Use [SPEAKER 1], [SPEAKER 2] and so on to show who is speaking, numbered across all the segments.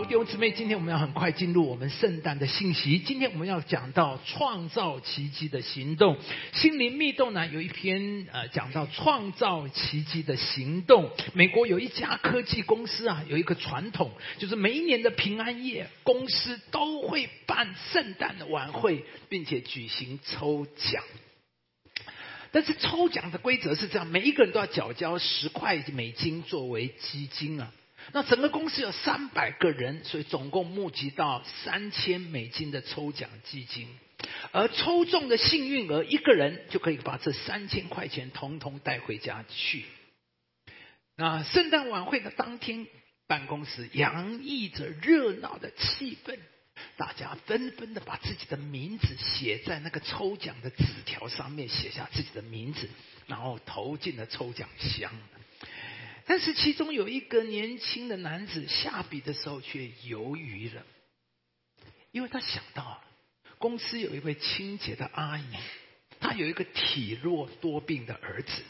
[SPEAKER 1] 好，弟兄姊妹，今天我们要很快进入我们圣诞的信息。今天我们要讲到创造奇迹的行动。心灵密动呢有一篇呃讲到创造奇迹的行动。美国有一家科技公司啊，有一个传统，就是每一年的平安夜，公司都会办圣诞的晚会，并且举行抽奖。但是抽奖的规则是这样，每一个人都要缴交十块美金作为基金啊。那整个公司有三百个人，所以总共募集到三千美金的抽奖基金，而抽中的幸运儿一个人就可以把这三千块钱统统带回家去。那圣诞晚会的当天，办公室洋溢着热闹的气氛。大家纷纷的把自己的名字写在那个抽奖的纸条上面，写下自己的名字，然后投进了抽奖箱。但是其中有一个年轻的男子下笔的时候却犹豫了，因为他想到公司有一位清洁的阿姨，她有一个体弱多病的儿子，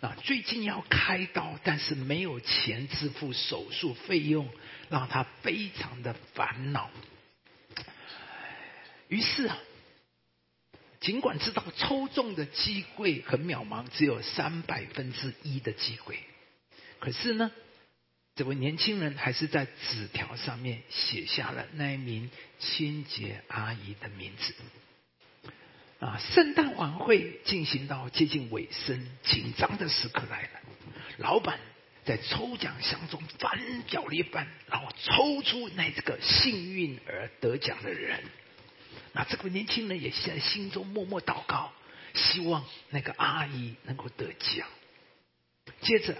[SPEAKER 1] 啊，最近要开刀，但是没有钱支付手术费用，让他非常的烦恼。于是啊，尽管知道抽中的机会很渺茫，只有三百分之一的机会，可是呢，这位年轻人还是在纸条上面写下了那一名清洁阿姨的名字。啊，圣诞晚会进行到接近尾声，紧张的时刻来了。老板在抽奖箱中翻搅了一番，然后抽出那这个幸运儿得奖的人。那这个年轻人也在心中默默祷告，希望那个阿姨能够得奖。接着，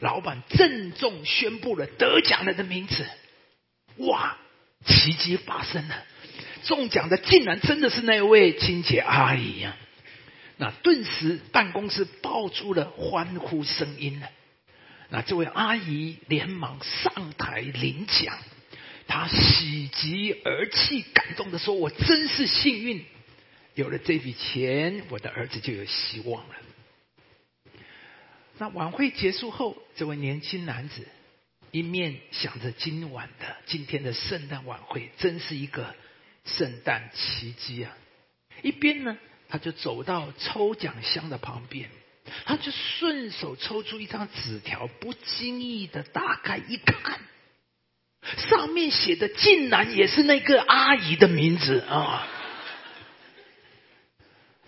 [SPEAKER 1] 老板郑重宣布了得奖人的名字。哇！奇迹发生了，中奖的竟然真的是那位清洁阿姨呀！那顿时办公室爆出了欢呼声音呢。那这位阿姨连忙上台领奖。她喜极而泣，感动的说：“我真是幸运，有了这笔钱，我的儿子就有希望了。”那晚会结束后，这位年轻男子一面想着今晚的今天的圣诞晚会真是一个圣诞奇迹啊，一边呢，他就走到抽奖箱的旁边，他就顺手抽出一张纸条，不经意的打开一看。上面写的竟然也是那个阿姨的名字啊！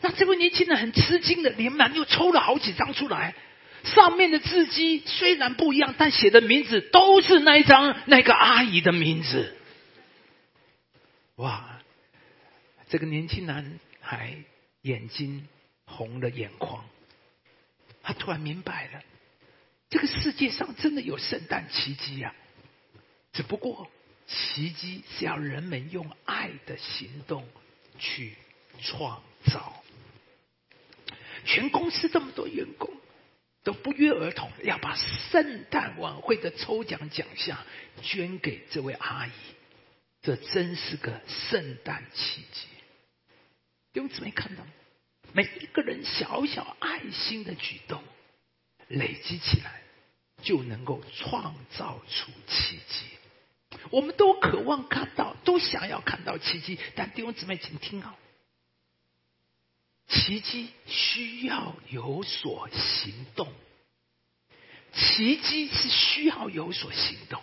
[SPEAKER 1] 那这位年轻人很吃惊的，连忙又抽了好几张出来。上面的字迹虽然不一样，但写的名字都是那一张那个阿姨的名字。哇！这个年轻男孩眼睛红了眼眶，他突然明白了，这个世界上真的有圣诞奇迹呀！只不过，奇迹是要人们用爱的行动去创造。全公司这么多员工都不约而同要把圣诞晚会的抽奖奖项捐给这位阿姨，这真是个圣诞奇迹。弟兄姊妹看到，每一个人小小爱心的举动累积起来，就能够创造出奇迹。我们都渴望看到，都想要看到奇迹，但弟兄姊妹，请听好，奇迹需要有所行动，奇迹是需要有所行动。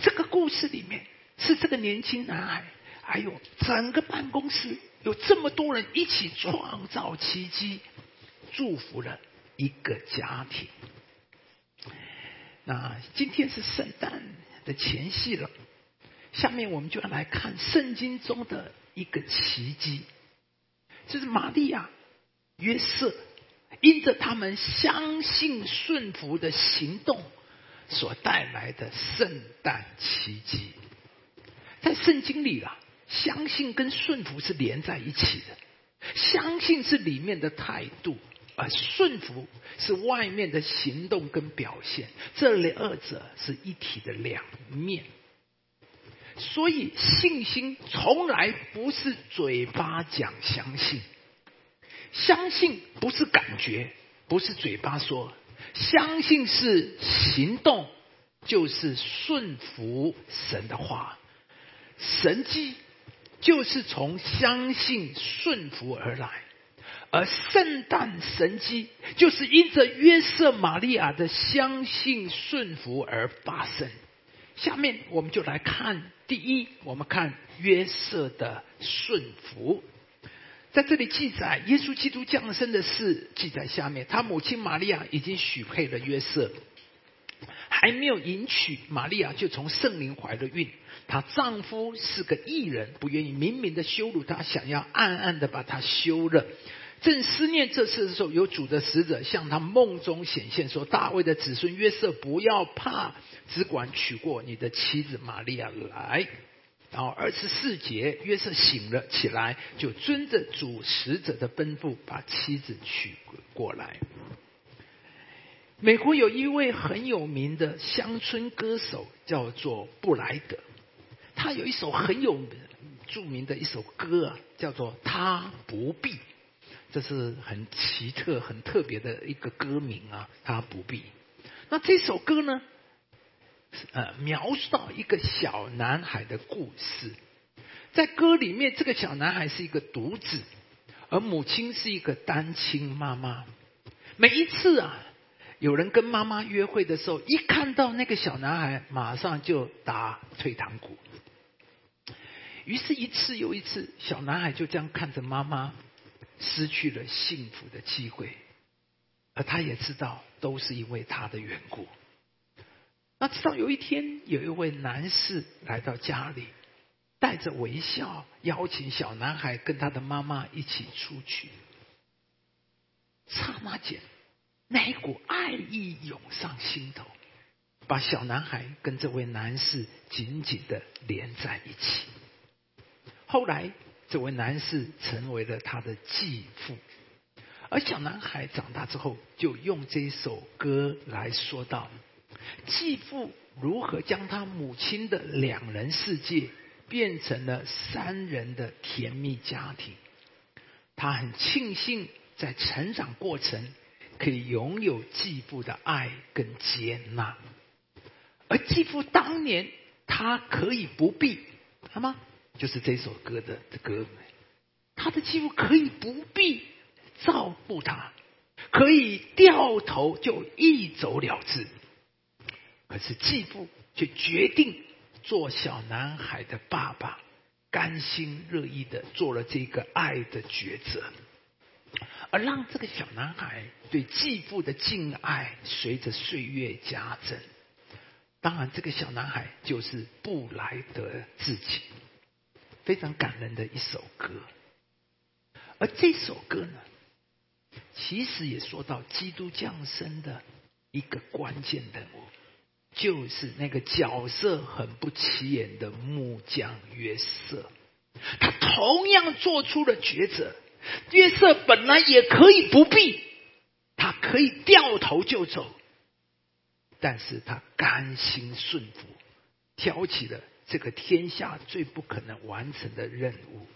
[SPEAKER 1] 这个故事里面是这个年轻男孩，还有整个办公室有这么多人一起创造奇迹，祝福了一个家庭。那今天是圣诞的前夕了。下面我们就要来看圣经中的一个奇迹，就是玛利亚、约瑟因着他们相信顺服的行动所带来的圣诞奇迹。在圣经里啊，相信跟顺服是连在一起的，相信是里面的态度，而顺服是外面的行动跟表现，这二者是一体的两面。所以，信心从来不是嘴巴讲相信，相信不是感觉，不是嘴巴说，相信是行动，就是顺服神的话，神迹就是从相信顺服而来，而圣诞神迹就是因着约瑟玛利亚的相信顺服而发生。下面我们就来看第一，我们看约瑟的顺服。在这里记载耶稣基督降生的事，记载下面，他母亲玛利亚已经许配了约瑟。还没有迎娶，玛利亚就从圣灵怀了孕。她丈夫是个异人，不愿意明明的羞辱她，想要暗暗的把她休了。正思念这事的时候，有主的使者向他梦中显现，说：“大卫的子孙约瑟，不要怕，只管娶过你的妻子玛利亚来。”然后二十四节，约瑟醒了起来，就遵着主使者的吩咐，把妻子娶过来。美国有一位很有名的乡村歌手，叫做布莱德。他有一首很有著名的一首歌啊，叫做《他不必》，这是很奇特、很特别的一个歌名啊，《他不必》。那这首歌呢，呃，描述到一个小男孩的故事。在歌里面，这个小男孩是一个独子，而母亲是一个单亲妈妈。每一次啊。有人跟妈妈约会的时候，一看到那个小男孩，马上就打退堂鼓。于是，一次又一次，小男孩就这样看着妈妈失去了幸福的机会，而他也知道都是因为他的缘故。那直到有一天，有一位男士来到家里，带着微笑邀请小男孩跟他的妈妈一起出去，刹那间。那一股爱意涌上心头，把小男孩跟这位男士紧紧的连在一起。后来，这位男士成为了他的继父，而小男孩长大之后，就用这首歌来说道：继父如何将他母亲的两人世界变成了三人的甜蜜家庭。他很庆幸在成长过程。可以拥有继父的爱跟接纳，而继父当年他可以不必，好吗？就是这首歌的歌，他的继父可以不必照顾他，可以掉头就一走了之。可是继父却决定做小男孩的爸爸，甘心乐意的做了这个爱的抉择。而让这个小男孩对继父的敬爱随着岁月加增。当然，这个小男孩就是布莱德自己，非常感人的一首歌。而这首歌呢，其实也说到基督降生的一个关键人物，就是那个角色很不起眼的木匠约瑟，他同样做出了抉择。约瑟本来也可以不必，他可以掉头就走，但是他甘心顺服，挑起了这个天下最不可能完成的任务。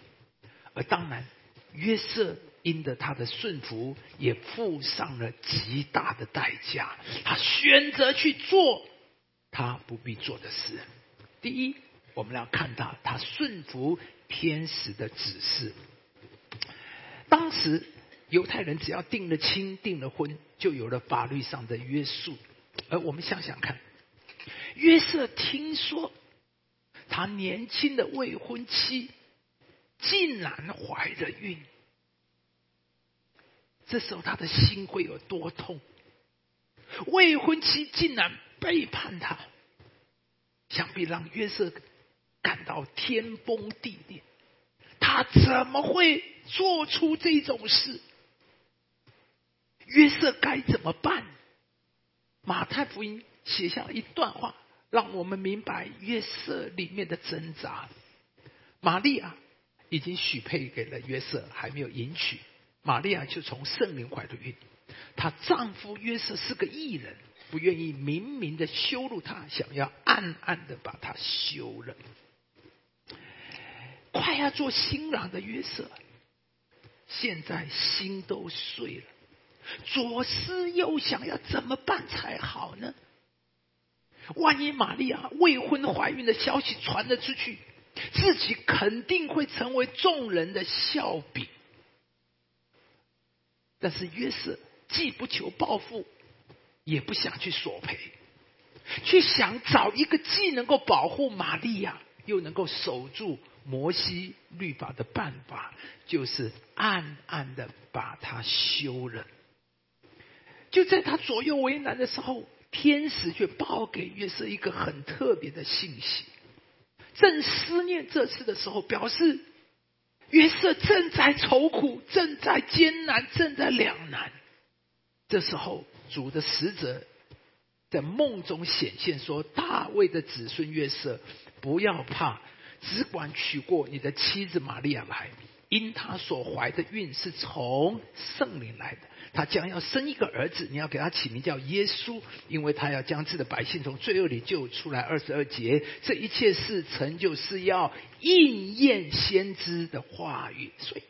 [SPEAKER 1] 而当然，约瑟因着他的顺服，也付上了极大的代价。他选择去做他不必做的事。第一，我们要看到他顺服天使的指示。当时犹太人只要定了亲、定了婚，就有了法律上的约束。而我们想想看，约瑟听说他年轻的未婚妻竟然怀了孕，这时候他的心会有多痛？未婚妻竟然背叛他，想必让约瑟感到天崩地裂。他怎么会做出这种事？约瑟该怎么办？马太福音写下了一段话，让我们明白约瑟里面的挣扎。玛利亚已经许配给了约瑟，还没有迎娶，玛利亚就从圣灵怀了孕。她丈夫约瑟是个异人，不愿意明明的羞辱他，想要暗暗的把他休了。快要做新郎的约瑟，现在心都碎了，左思右想，要怎么办才好呢？万一玛利亚未婚怀孕的消息传了出去，自己肯定会成为众人的笑柄。但是约瑟既不求报复，也不想去索赔，去想找一个既能够保护玛利亚，又能够守住摩西律法的办法，就是暗暗的把他休了。就在他左右为难的时候，天使却报给约瑟一个很特别的信息。正思念这次的时候，表示。约瑟正在愁苦，正在艰难，正在两难。这时候，主的使者在梦中显现，说：“大卫的子孙约瑟，不要怕，只管娶过你的妻子玛利亚来，因他所怀的孕是从圣灵来的。”他将要生一个儿子，你要给他起名叫耶稣，因为他要将自己的百姓从罪恶里救出来。二十二节，这一切事成就是要应验先知的话语。所以，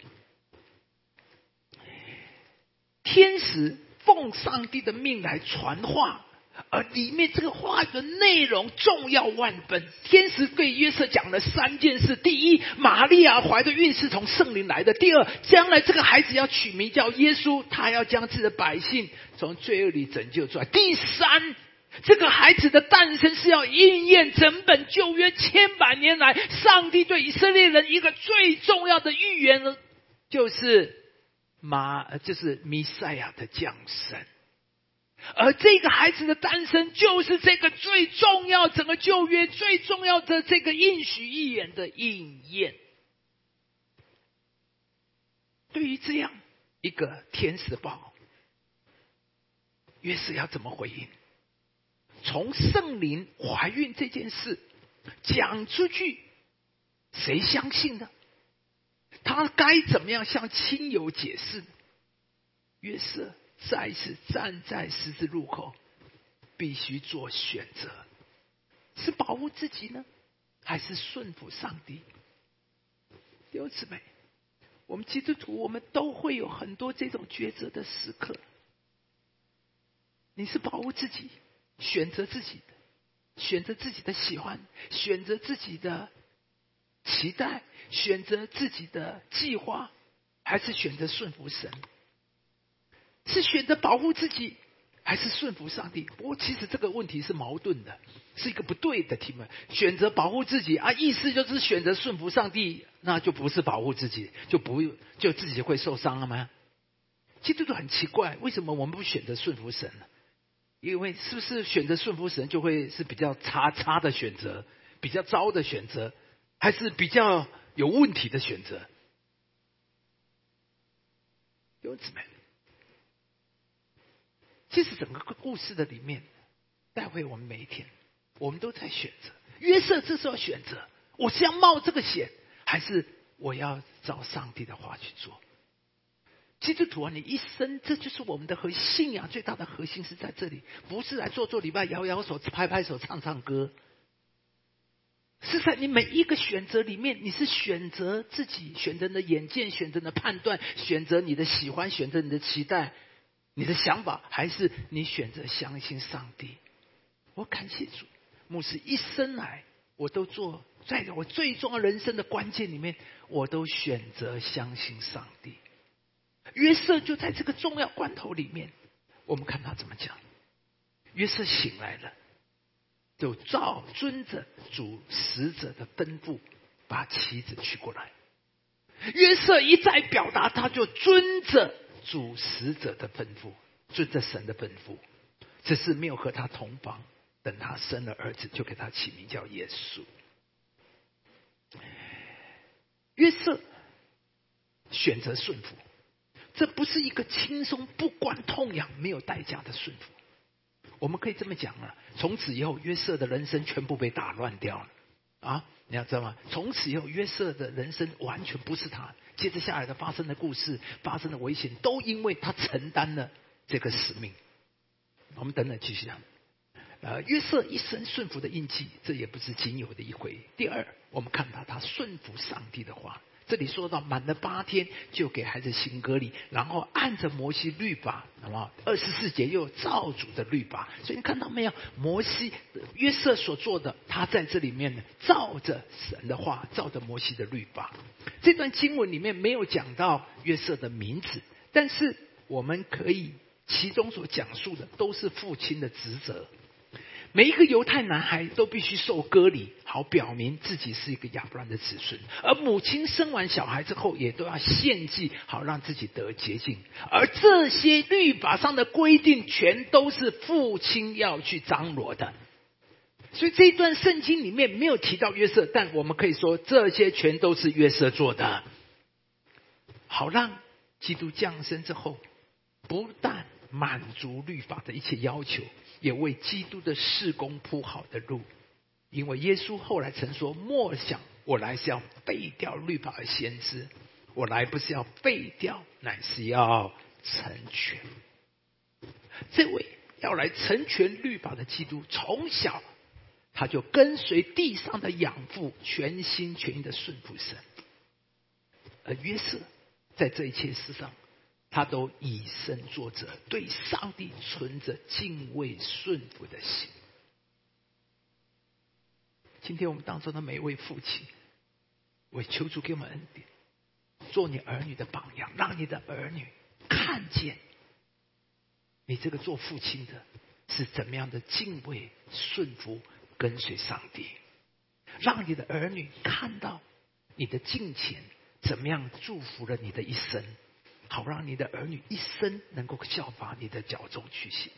[SPEAKER 1] 天使奉上帝的命来传话。而里面这个话语的内容重要万分。天使对约瑟讲了三件事：第一，玛利亚怀的孕是从圣灵来的；第二，将来这个孩子要取名叫耶稣，他要将自己的百姓从罪恶里拯救出来；第三，这个孩子的诞生是要应验整本旧约千百年来上帝对以色列人一个最重要的预言了，就是马，就是弥赛亚的降生。而这个孩子的诞生，就是这个最重要、整个旧约最重要的这个应许预言的应验。对于这样一个天使报，约瑟要怎么回应？从圣灵怀孕这件事讲出去，谁相信呢？他该怎么样向亲友解释？约瑟。再次站在十字路口，必须做选择：是保护自己呢，还是顺服上帝？弟兄姊妹，我们基督徒，我们都会有很多这种抉择的时刻。你是保护自己，选择自己的，选择自己的喜欢，选择自己的期待，选择自己的计划，还是选择顺服神？是选择保护自己，还是顺服上帝？不过，其实这个问题是矛盾的，是一个不对的题目。选择保护自己啊，意思就是选择顺服上帝，那就不是保护自己，就不就自己会受伤了吗？其实这个很奇怪，为什么我们不选择顺服神呢？因为是不是选择顺服神就会是比较差差的选择，比较糟的选择，还是比较有问题的选择？有姊妹。其实整个故事的里面，带回我们每一天，我们都在选择。约瑟这时候选择：我是要冒这个险，还是我要照上帝的话去做？基督徒啊，你一生这就是我们的核信仰最大的核心是在这里，不是来做做礼拜、摇摇手、拍拍手、唱唱歌。是在你每一个选择里面，你是选择自己，选择你的眼见，选择你的判断，选择你的喜欢，选择你的期待。你的想法还是你选择相信上帝？我感谢主，牧师一生来我都做，在我最重要人生的关键里面，我都选择相信上帝。约瑟就在这个重要关头里面，我们看他怎么讲。约瑟醒来了，就照遵着主使者的吩咐，把妻子娶过来。约瑟一再表达，他就遵着。主使者的吩咐，遵着神的吩咐，只是没有和他同房。等他生了儿子，就给他起名叫耶稣。约瑟选择顺服，这不是一个轻松、不管痛痒、没有代价的顺服。我们可以这么讲啊，从此以后，约瑟的人生全部被打乱掉了啊！你要知道吗？从此以后，约瑟的人生完全不是他。接着下来的发生的故事，发生的危险，都因为他承担了这个使命。我们等等继续讲。呃，约瑟一生顺服的印记，这也不是仅有的一回。第二，我们看到他顺服上帝的话，这里说到满了八天，就给孩子行割礼，然后按着摩西律法，那么二十四节又造主的律法。所以你看到没有？摩西约瑟所做的，他在这里面呢，照着神的话，照着摩西的律法。这段经文里面没有讲到约瑟的名字，但是我们可以其中所讲述的都是父亲的职责。每一个犹太男孩都必须受割礼，好表明自己是一个亚伯兰的子孙；而母亲生完小孩之后，也都要献祭，好让自己得洁净。而这些律法上的规定，全都是父亲要去张罗的。所以这一段圣经里面没有提到约瑟，但我们可以说，这些全都是约瑟做的，好让基督降生之后，不但满足律法的一切要求。也为基督的事工铺好的路，因为耶稣后来曾说：“莫想我来是要废掉律法的先知，我来不是要废掉，乃是要成全。”这位要来成全律法的基督，从小他就跟随地上的养父，全心全意的顺服神。而约瑟在这一切事上。他都以身作则，对上帝存着敬畏顺服的心。今天我们当中的每一位父亲，我求主给我们恩典，做你儿女的榜样，让你的儿女看见你这个做父亲的是怎么样的敬畏顺服跟随上帝，让你的儿女看到你的敬虔怎么样祝福了你的一生。好让你的儿女一生能够效法你的脚中去行。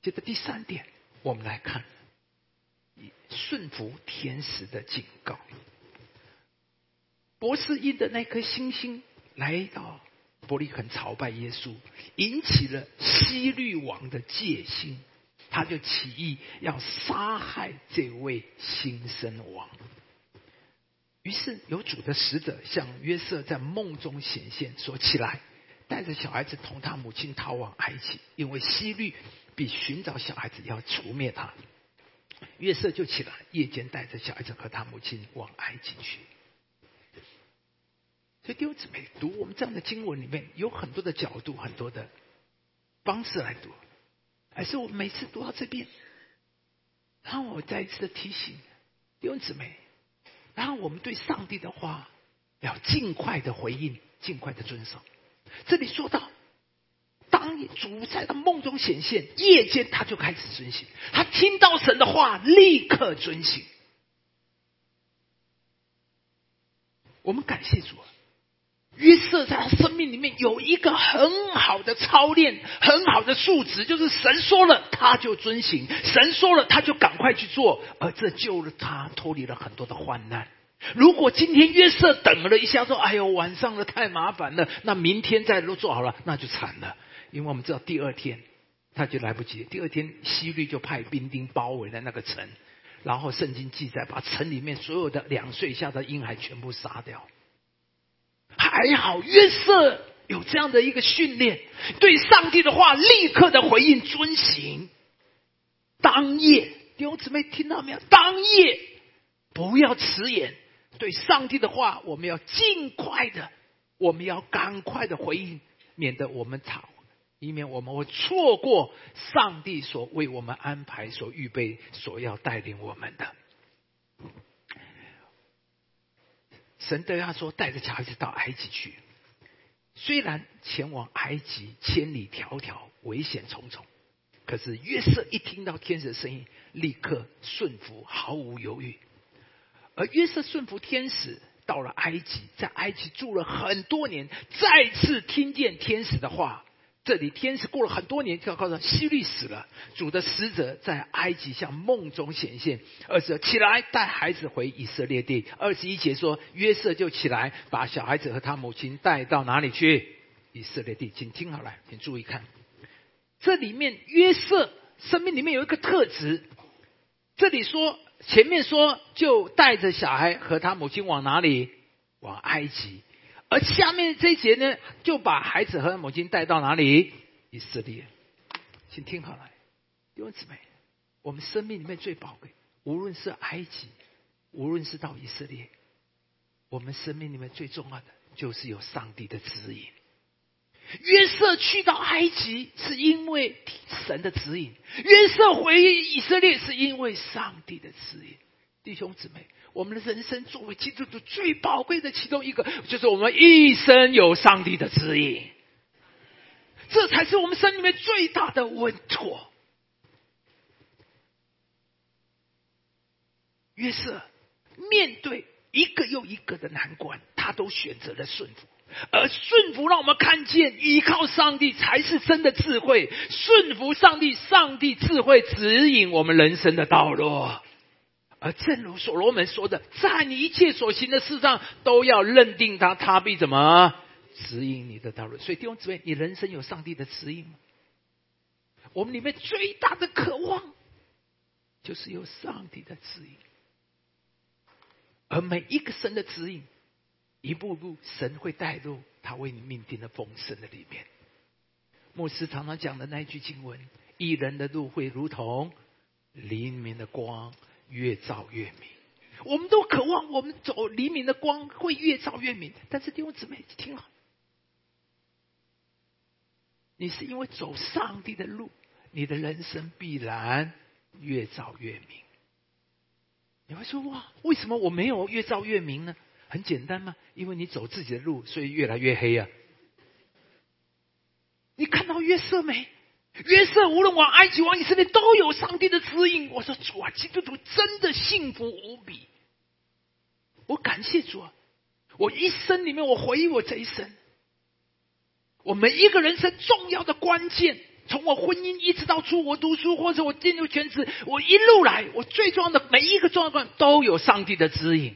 [SPEAKER 1] 接着第三点，我们来看顺服天使的警告。博士因的那颗星星来到伯利恒朝拜耶稣，引起了西律王的戒心，他就起意要杀害这位新生王。于是有主的使者向约瑟在梦中显现，说：“起来，带着小孩子同他母亲逃往埃及，因为希律比寻找小孩子要除灭他。”约瑟就起来，夜间带着小孩子和他母亲往埃及去。所以弟兄姊妹，读我们这样的经文里面有很多的角度，很多的方式来读，还是我每次读到这边，让我再一次的提醒弟兄姊妹。然后我们对上帝的话要尽快的回应，尽快的遵守。这里说到，当主在他梦中显现，夜间他就开始遵行。他听到神的话，立刻遵行。我们感谢主，约瑟在他生命里面有一个很好的操练，很好的素质，就是神说了他就遵行，神说了他就赶快去做，而这救了他，脱离了很多的患难。如果今天约瑟等了一下，说：“哎呦，晚上了太麻烦了，那明天再都做好了，那就惨了。”因为我们知道第二天他就来不及，第二天希律就派兵丁包围了那个城，然后圣经记载把城里面所有的两岁以下的婴孩全部杀掉。还好约瑟有这样的一个训练，对上帝的话立刻的回应遵行。当夜弟兄姊妹听到没有？当夜不要迟延。对上帝的话，我们要尽快的，我们要赶快的回应，免得我们吵，以免我们会错过上帝所为我们安排、所预备、所要带领我们的。神对他说：“带着小孩子到埃及去。”虽然前往埃及千里迢迢、危险重重，可是约瑟一听到天使的声音，立刻顺服，毫无犹豫。而约瑟顺服天使，到了埃及，在埃及住了很多年，再次听见天使的话。这里天使过了很多年，就要告诉希律死了。主的使者在埃及向梦中显现，二十起来带孩子回以色列地。二十一节说，约瑟就起来，把小孩子和他母亲带到哪里去？以色列地。请听好了，请注意看，这里面约瑟生命里面有一个特质。这里说。前面说就带着小孩和他母亲往哪里？往埃及。而下面这一节呢，就把孩子和母亲带到哪里？以色列。请听好了，弟兄姊妹，我们生命里面最宝贵，无论是埃及，无论是到以色列，我们生命里面最重要的就是有上帝的指引。约瑟去到埃及是因为神的指引，约瑟回以色列是因为上帝的指引。弟兄姊妹，我们的人生作为基督徒最宝贵的其中一个，就是我们一生有上帝的指引，这才是我们生里面最大的稳妥。约瑟面对一个又一个的难关，他都选择了顺服。而顺服让我们看见，依靠上帝才是真的智慧。顺服上帝，上帝智慧指引我们人生的道路。而正如所罗门说的，在你一切所行的事上，都要认定他，他必怎么指引你的道路。所以弟兄姊妹，你人生有上帝的指引吗？我们里面最大的渴望，就是有上帝的指引。而每一个神的指引。一步步，神会带入他为你命定的丰盛的里面。牧师常常讲的那一句经文：“一人的路会如同黎明的光，越照越明。”我们都渴望我们走黎明的光会越照越明。但是弟兄姊妹听好，你是因为走上帝的路，你的人生必然越照越明。你会说：“哇，为什么我没有越照越明呢？”很简单嘛，因为你走自己的路，所以越来越黑呀。你看到月色没？约瑟无论往埃及、往以色列，都有上帝的指引。我说主啊，基督徒真的幸福无比。我感谢主啊！我一生里面，我回忆我这一生，我每一个人生重要的关键，从我婚姻一直到出国读书，或者我进入全职，我一路来，我最重要的每一个重要关都有上帝的指引。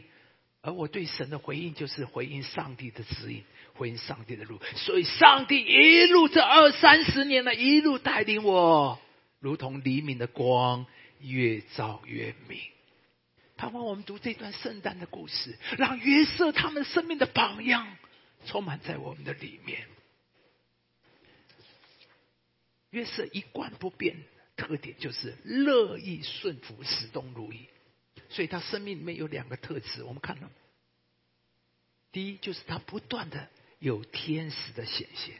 [SPEAKER 1] 而我对神的回应，就是回应上帝的指引，回应上帝的路。所以，上帝一路这二三十年来，一路带领我，如同黎明的光，越照越明。盼望我们读这段圣诞的故事，让约瑟他们生命的榜样充满在我们的里面。约瑟一贯不变特点就是乐意顺服，始终如一。所以他生命里面有两个特质，我们看到，第一就是他不断的有天使的显现；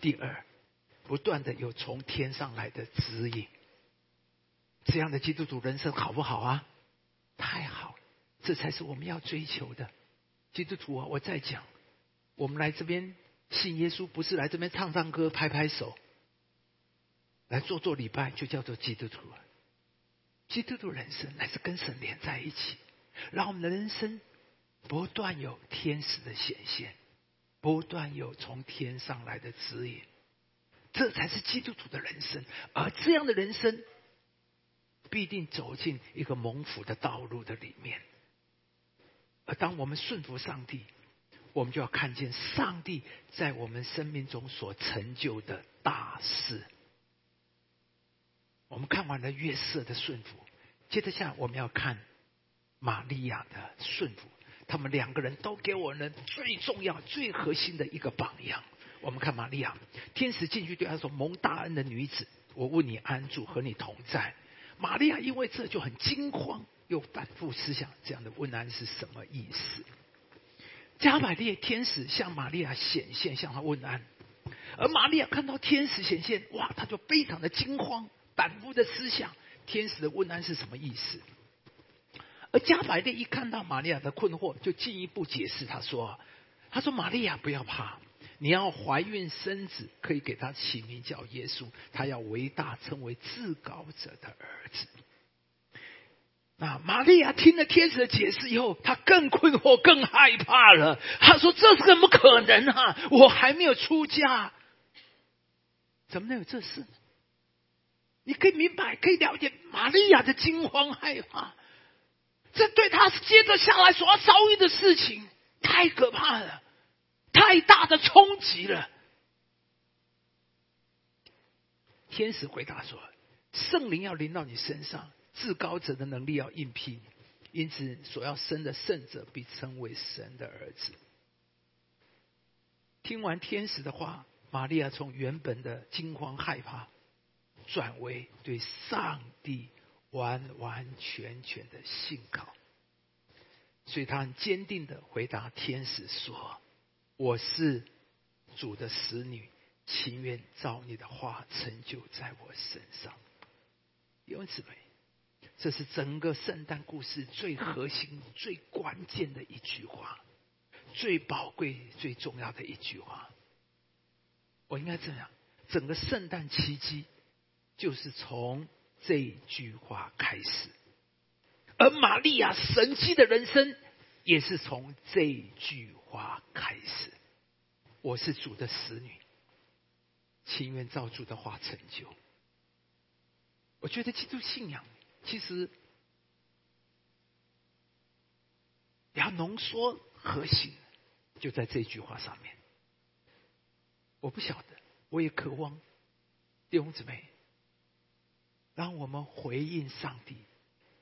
[SPEAKER 1] 第二，不断的有从天上来的指引。这样的基督徒人生好不好啊？太好了，这才是我们要追求的。基督徒啊，我在讲，我们来这边信耶稣，不是来这边唱唱歌、拍拍手，来做做礼拜就叫做基督徒了。基督徒人生乃是跟神连在一起，让我们的人生不断有天使的显现，不断有从天上来的指引，这才是基督徒的人生。而这样的人生，必定走进一个蒙福的道路的里面。而当我们顺服上帝，我们就要看见上帝在我们生命中所成就的大事。我们看完了约瑟的顺服，接着下我们要看玛利亚的顺服。他们两个人都给我们最重要、最核心的一个榜样。我们看玛利亚，天使进去对他说：“蒙大恩的女子，我问你安住，和你同在。”玛利亚因为这就很惊慌，又反复思想这样的问安是什么意思。加百列天使向玛利亚显现，向他问安，而玛利亚看到天使显现，哇，他就非常的惊慌。反复的思想，天使的问安是什么意思？而加百列一看到玛利亚的困惑，就进一步解释。他说：“他说玛利亚不要怕，你要怀孕生子，可以给他起名叫耶稣，他要为大，称为至高者的儿子。”啊玛利亚听了天使的解释以后，他更困惑，更害怕了。他说：“这是怎么可能啊？我还没有出嫁，怎么能有这事呢？”你可以明白，可以了解玛利亚的惊慌害怕，这对他接着下来所要遭遇的事情太可怕了，太大的冲击了。天使回答说：“圣灵要临到你身上，至高者的能力要应聘，因此所要生的圣者被称为神的儿子。”听完天使的话，玛利亚从原本的惊慌害怕。转为对上帝完完全全的信靠。所以他很坚定的回答天使说：“我是主的使女，情愿照你的话成就在我身上。”因此，这是整个圣诞故事最核心、最关键的一句话，最宝贵、最重要的一句话。我应该这样：整个圣诞奇迹就是从这句话开始。而玛利亚神奇的人生，也是从这句话开始。我是主的使女，情愿照主的话成就。我觉得基督信仰其实要浓缩核心，就在这句话上面。我不晓得，我也渴望弟兄姊妹，让我们回应上帝。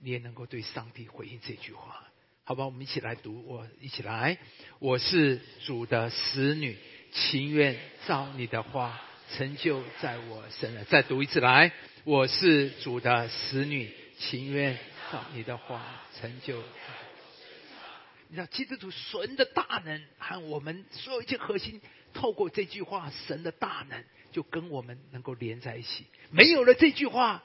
[SPEAKER 1] 你也能够对上帝回应这句话，好吧？我们一起来读，我一起来。我是主的使女，情愿照你的话成就在我身上。再读一次来，我是主的使女，情愿照你的话成就。你知道，基督徒神的大能和我们所有一切核心，透过这句话，神的大能就跟我们能够连在一起。没有了这句话。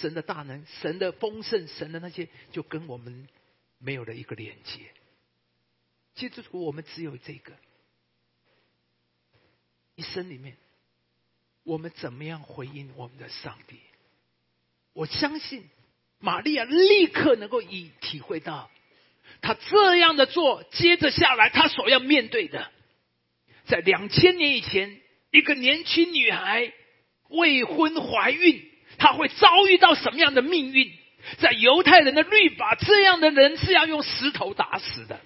[SPEAKER 1] 神的大能，神的丰盛，神的那些，就跟我们没有了一个连接。基督徒，我们只有这个一生里面，我们怎么样回应我们的上帝？我相信玛利亚立刻能够以体会到，他这样的做，接着下来他所要面对的，在两千年以前，一个年轻女孩未婚怀孕。他会遭遇到什么样的命运？在犹太人的律法，这样的人是要用石头打死的。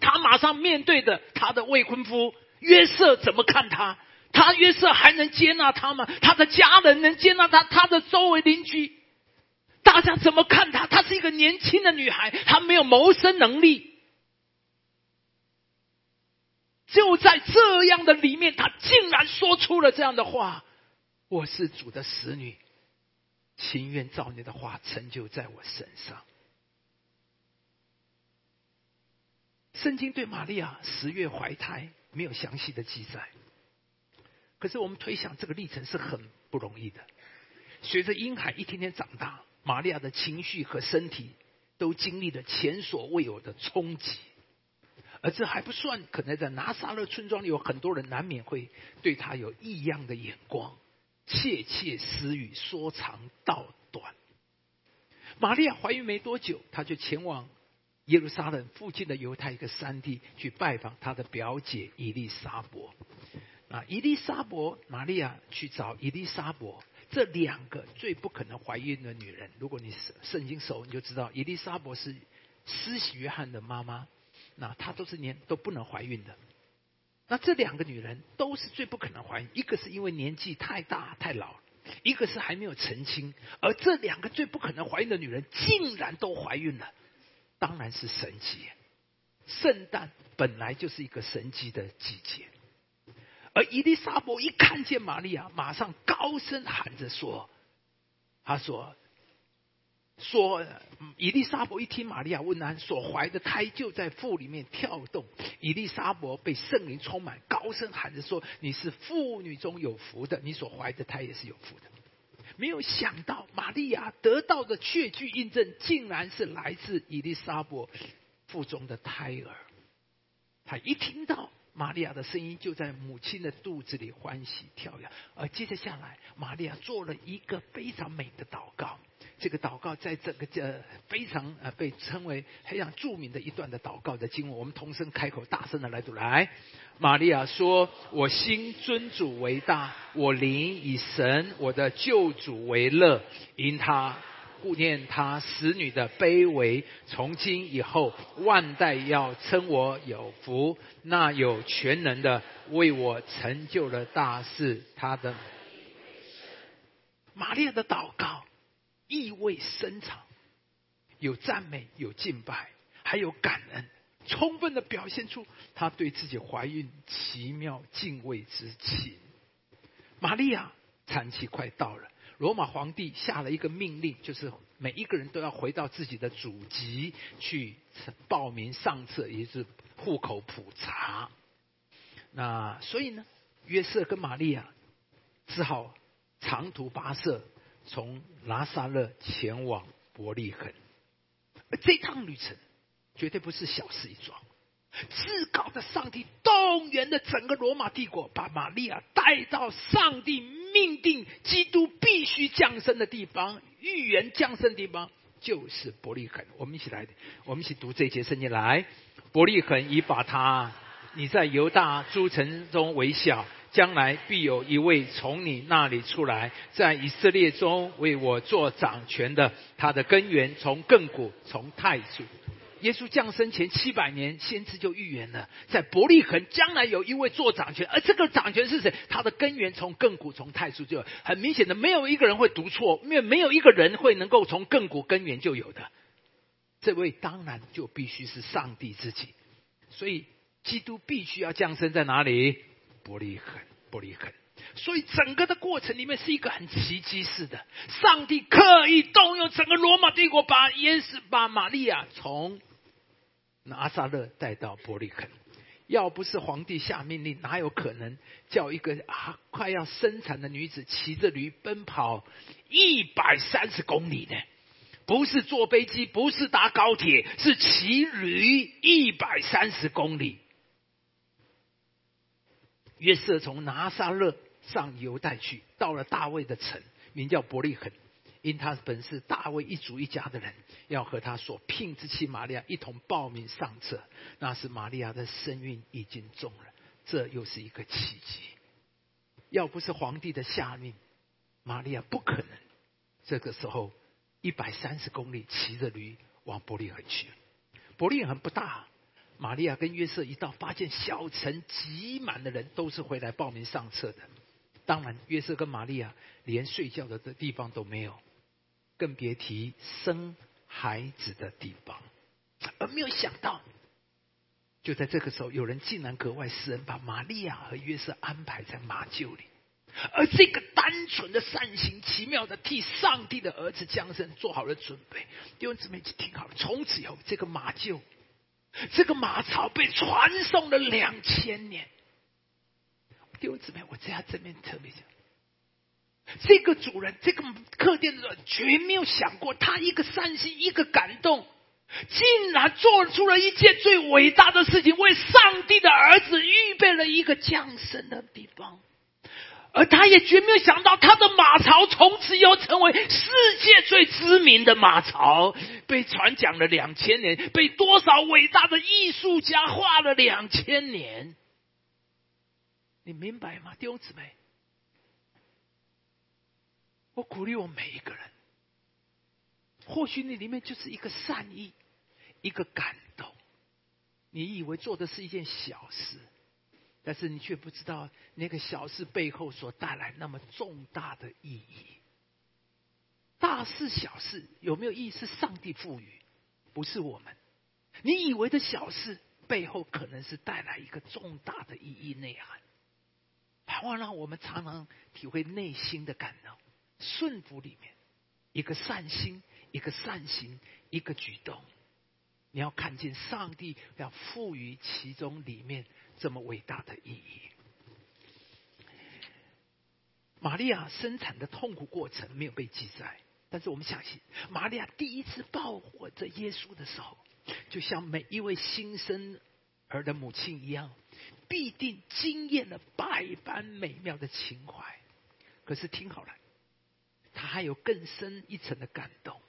[SPEAKER 1] 他马上面对的他的未婚夫约瑟怎么看他？他约瑟还能接纳他吗？他的家人能接纳他？他的周围邻居，大家怎么看他？她是一个年轻的女孩，她没有谋生能力。就在这样的里面，她竟然说出了这样的话：“我是主的使女。”情愿照你的话成就在我身上。圣经对玛利亚十月怀胎没有详细的记载，可是我们推想这个历程是很不容易的。随着婴孩一天天长大，玛利亚的情绪和身体都经历了前所未有的冲击，而这还不算，可能在拿撒勒村庄里有很多人难免会对他有异样的眼光。窃窃私语，说长道短。玛利亚怀孕没多久，她就前往耶路撒冷附近的犹太一个山地去拜访她的表姐伊丽莎伯。啊，伊丽莎伯，玛利亚去找伊丽莎伯，这两个最不可能怀孕的女人。如果你圣经熟，你就知道伊丽莎伯是施洗约翰的妈妈，那她都是年都不能怀孕的。那这两个女人都是最不可能怀孕，一个是因为年纪太大太老，一个是还没有成亲，而这两个最不可能怀孕的女人竟然都怀孕了，当然是神迹。圣诞本来就是一个神迹的季节，而伊丽莎伯一看见玛利亚，马上高声喊着说：“他说。”说，伊丽莎伯一听玛利亚问安，所怀的胎就在腹里面跳动。伊丽莎伯被圣灵充满，高声喊着说：“你是妇女中有福的，你所怀的胎也是有福的。”没有想到，玛利亚得到的确据印证，竟然是来自伊丽莎伯腹中的胎儿。他一听到玛利亚的声音，就在母亲的肚子里欢喜跳跃。而接着下来，玛利亚做了一个非常美的祷告。这个祷告在这个这非常呃被称为非常著名的一段的祷告的经文，我们同声开口大声的来读来。玛利亚说：“我心尊主为大，我灵以神我的救主为乐，因他顾念他使女的卑微，从今以后万代要称我有福。那有全能的为我成就了大事，他的玛利亚的祷告。”意味深长，有赞美，有敬拜，还有感恩，充分的表现出他对自己怀孕奇妙敬畏之情。玛利亚产期快到了，罗马皇帝下了一个命令，就是每一个人都要回到自己的祖籍去报名上册，也就是户口普查。那所以呢，约瑟跟玛利亚只好长途跋涉，从拿撒勒前往伯利恒。而这趟旅程绝对不是小事一桩。至高的上帝动员了整个罗马帝国，把玛利亚带到上帝命定基督必须降生的地方，预言降生的地方就是伯利恒。我们一起来，我们一起读这节圣经来。伯利恒已把他，你在犹大诸城中为小，将来必有一位从你那里出来，在以色列中为我做掌权的。他的根源从亘古，从太祖。耶稣降生前七百年，先知就预言了，在伯利恒将来有一位做掌权，而这个掌权是谁？他的根源从亘古，从太初就很明显的，没有一个人会读错，因为没有一个人会能够从亘古根源就有的。这位当然就必须是上帝自己，所以基督必须要降生在哪里？伯利恒，伯利恒。所以整个的过程里面是一个很奇迹式的，上帝刻意动用整个罗马帝国，把耶稣、把玛利亚从。拿撒勒带到伯利恒，要不是皇帝下命令，哪有可能叫一个啊快要生产的女子骑着驴奔跑一百三十公里呢？不是坐飞机，不是搭高铁，是骑驴一百三十公里。约瑟从拿撒勒上犹太去，到了大卫的城，名叫伯利恒。因他本是大卫一族一家的人，要和他所聘之妻玛利亚一同报名上册。那时玛利亚的身孕已经重了，这又是一个奇迹。要不是皇帝的下命，玛利亚不可能这个时候一百三十公里骑着驴往伯利恒去。伯利恒不大，玛利亚跟约瑟一到，发现小城挤满的人，都是回来报名上册的。当然，约瑟跟玛利亚连睡觉的地方都没有。更别提生孩子的地方，而没有想到，就在这个时候，有人竟然格外施恩，把玛利亚和约瑟安排在马厩里，而这个单纯的善行，奇妙的替上帝的儿子降生做好了准备。弟兄姊妹，听好了，从此以后，这个马厩，这个马槽被传颂了两千年。弟兄姊妹，我在他这边特别讲。这个主人，这个客店的人，绝没有想过，他一个善心，一个感动，竟然做出了一件最伟大的事情，为上帝的儿子预备了一个降生的地方。而他也绝没有想到，他的马槽从此要成为世界最知名的马槽，被传讲了两千年，被多少伟大的艺术家画了两千年。你明白吗，弟兄姊妹？我鼓励我每一个人，或许你里面就是一个善意，一个感动。你以为做的是一件小事，但是你却不知道那个小事背后所带来那么重大的意义。大事小事有没有意义？是上帝赋予，不是我们。你以为的小事背后，可能是带来一个重大的意义内涵。盼望让我们常常体会内心的感动。顺服里面，一个善心，一个善行，一个举动，你要看见上帝要赋予其中里面这么伟大的意义。玛利亚生产的痛苦过程没有被记载，但是我们相信，玛利亚第一次抱活着耶稣的时候，就像每一位新生儿的母亲一样，必定惊艳了百般美妙的情怀。可是听好了。他还有更深一层的感动，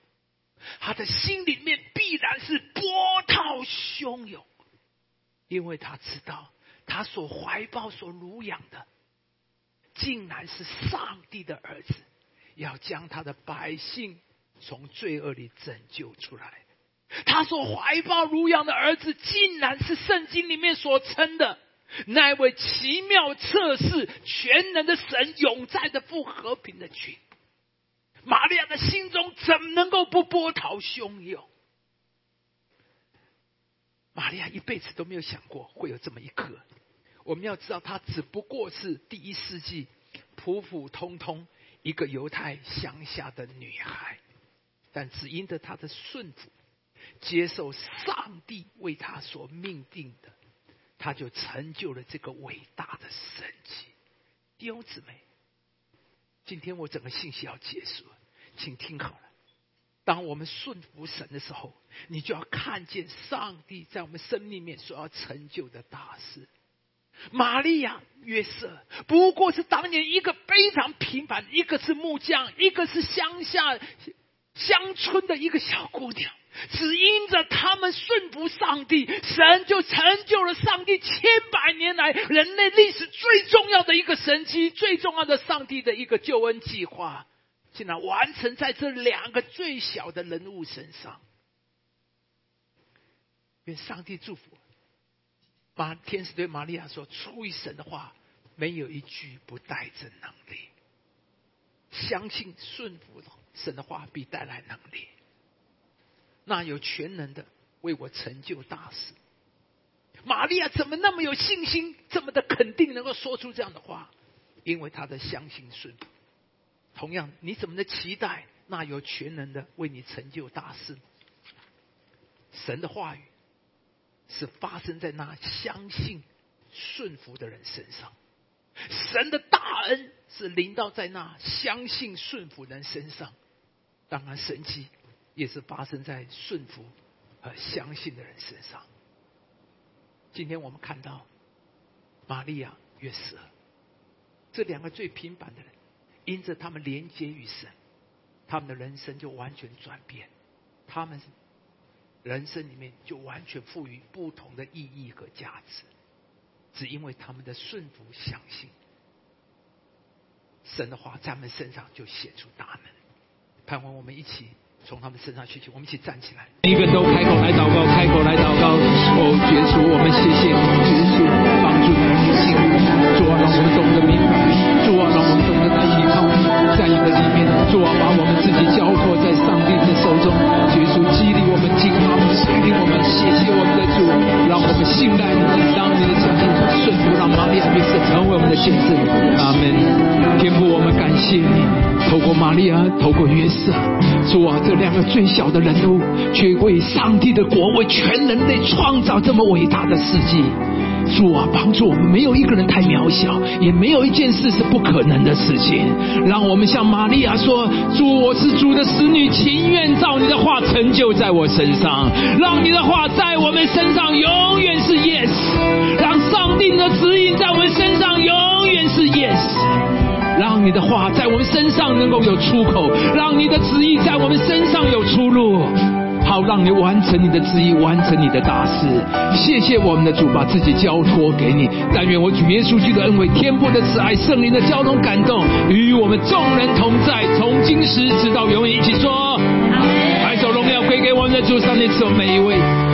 [SPEAKER 1] 他的心里面必然是波涛汹涌，因为他知道他所怀抱、所濡养的，竟然是上帝的儿子，要将他的百姓从罪恶里拯救出来。他所怀抱、乳养的儿子，竟然是圣经里面所称的那位奇妙测试全能的神、永在的不、和平的君。玛利亚的心中怎么能够不波涛汹涌？玛利亚一辈子都没有想过会有这么一刻。我们要知道，她只不过是第一世纪普普通通一个犹太乡下的女孩，但只因着她的顺服，接受上帝为她所命定的，他就成就了这个伟大的神迹。弟兄姊妹，今天我整个信息要结束，请听好了。当我们顺服神的时候，你就要看见上帝在我们生命里面所要成就的大事。玛利亚、约瑟不过是当年一个非常平凡，一个是木匠，一个是乡下乡村的一个小姑娘。只因着他们顺服上帝，神就成就了上帝千百年来人类历史最重要的一个神迹，最重要的上帝的一个救恩计划，竟然完成在这两个最小的人物身上。愿上帝祝福。马天使对玛利亚说：“出于神的话，没有一句不带着能力。相信顺服神的话，必带来能力。那有全能的为我成就大事。”玛利亚怎么那么有信心，这么的肯定，能够说出这样的话？因为他的相信顺。同样，你怎么的期待那有全能的为你成就大事？神的话语。是发生在那相信顺服的人身上，神的大恩是临到在那相信顺服人身上。当然，神迹也是发生在顺服和相信的人身上。今天我们看到玛利亚、约瑟这两个最平凡的人，因着他们连接于神，他们的人生就完全转变。他们。人生里面就完全赋予不同的意义和价值，只因为他们的顺服、相信神的话，在他们身上就显出大能。盼望我们一起从他们身上学习，我们一起站起来，
[SPEAKER 2] 每一个都开口来祷告，开口来祷告。哦，绝主，我们谢谢绝主帮助我们的心，主啊，让我们懂得明白，主啊，让我们懂得来依靠你，在你的里面，主啊，把我们自己交托在上帝的手中，绝主激励我们。带领我们，谢谢我们的主，让我们信赖你，让你的旨意顺服，让玛利亚约瑟成为我们的见证。阿门。天父，我们感谢你，透过玛利亚，透过约瑟，主啊，这两个最小的人物，却为上帝的国，为全人类创造这么伟大的事迹。主啊，帮助我们，没有一个人太渺小，也没有一件事是不可能的事情。让我们向玛利亚说：“主，我是主的使女，情愿照你的话成就在我身上。让你的话在我们身上永远是 yes，让上帝的指引在我们身上永远是 yes，让你的话在我们身上能够有出口，让你的旨意在我们身上有出路。”好，让你完成你的旨意，完成你的大事。谢谢我们的主，把自己交托给你。但愿我主耶稣基督的恩惠、天父的慈爱、圣灵的交通感动，与我们众人同在，从今时直到永远。一起说，把一首荣耀归给我们的主，上帝赐我们每一位。